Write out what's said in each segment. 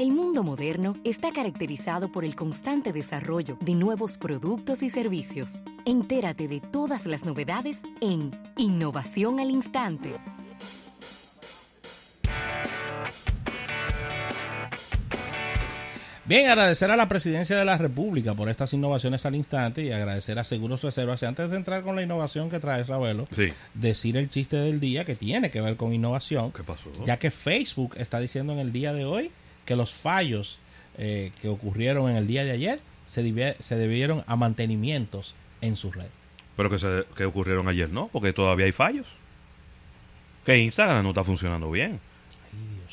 El mundo moderno está caracterizado por el constante desarrollo de nuevos productos y servicios. Entérate de todas las novedades en Innovación al Instante. Bien, agradecer a la Presidencia de la República por estas innovaciones al instante y agradecer a Seguros Reservas. Y antes de entrar con la innovación que trae Ravelo, Sí. decir el chiste del día que tiene que ver con innovación. ¿Qué pasó? Ya que Facebook está diciendo en el día de hoy que los fallos eh, que ocurrieron en el día de ayer se, se debieron a mantenimientos en su red. Pero que, se, que ocurrieron ayer, ¿no? Porque todavía hay fallos. Que Instagram no está funcionando bien.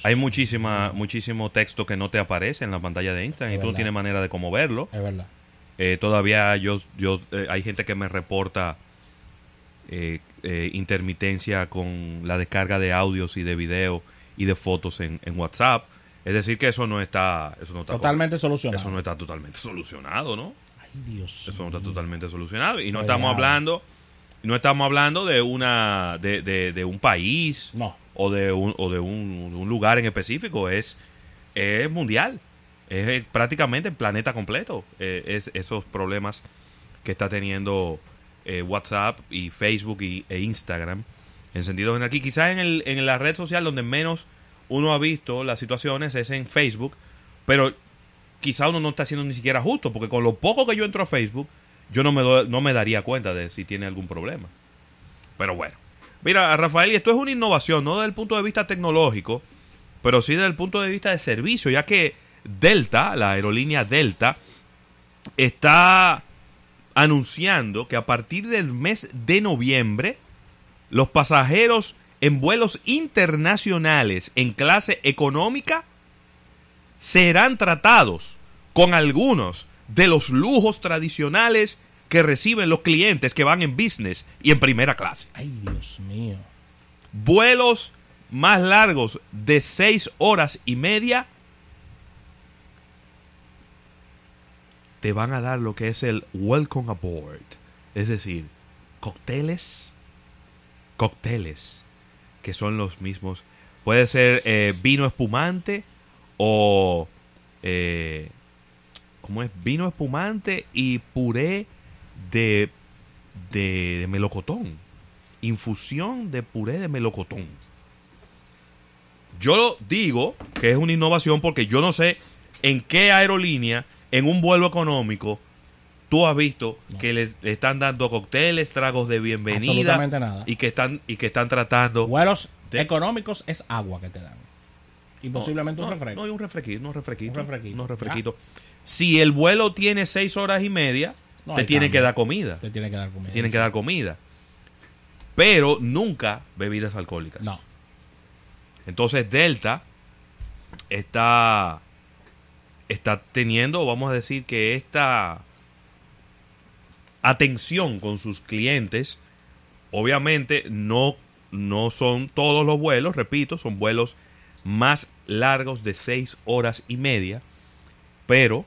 Hay muchísima, muchísimo texto que no te aparece en la pantalla de Instagram Es y tú no tienes manera de cómo verlo. Es verdad. Eh, todavía yo, yo eh, hay gente que me reporta eh, intermitencia con la descarga de audios y de video y de fotos en, en WhatsApp. Es decir, que eso no está, eso no está Totalmente solucionado. Eso no está totalmente solucionado, ¿no? Ay, Dios. Eso no está totalmente solucionado. Y no Ay, estamos nada. hablando, no estamos hablando de una, de, de, de un país No. o de un, o de un, un lugar en específico. Es, es mundial. Es prácticamente el planeta completo. Eh, es esos problemas que está teniendo eh, WhatsApp y Facebook y, e Instagram en sentido general. Aquí quizás en, el, en la red social donde menos uno ha visto las situaciones es en Facebook, pero quizá uno no está haciendo ni siquiera justo, porque con lo poco que yo entro a Facebook, yo no me, no me daría cuenta de si tiene algún problema. Pero bueno. Mira, Rafael, y esto es una innovación, no desde el punto de vista tecnológico, pero sí desde el punto de vista de servicio, ya que Delta, la aerolínea Delta, está anunciando que a partir del mes de noviembre, los pasajeros en vuelos internacionales en clase económica serán tratados con algunos de los lujos tradicionales que reciben los clientes que van en business y en primera clase. Ay, Dios mío. Vuelos más largos de seis horas y media te van a dar lo que es el welcome aboard. Es decir, cócteles, cócteles, que son los mismos. Puede ser eh, vino espumante o... Eh, ¿Cómo es? Vino espumante y puré de, de, de melocotón. Infusión de puré de melocotón. Yo digo que es una innovación porque yo no sé en qué aerolínea, en un vuelo económico, tú has visto que le, le están dando cócteles, tragos de bienvenida Absolutamente nada. y que están y que están tratando Vuelos De- económicos es agua que te dan. Y posiblemente no, un refresco. No, y un refresquito, un refresquito. Un refresquito. un refresquito. Si el vuelo tiene seis horas y media, te tienen que dar comida. Te tiene que dar comida. Te tienen que dar comida. Pero nunca bebidas alcohólicas. No. Entonces Delta está está teniendo, vamos a decir que esta atención con sus clientes, obviamente no no son todos los vuelos, repito, son vuelos más largos de seis horas y media, pero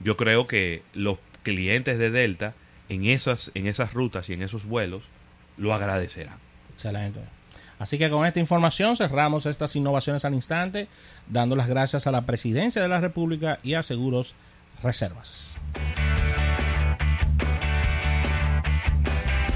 yo creo que los clientes de Delta en esas en esas rutas y en esos vuelos lo agradecerán. Excelente. Así que con esta información cerramos estas innovaciones al instante, dando las gracias a la Presidencia de la República y a Seguros Reservas.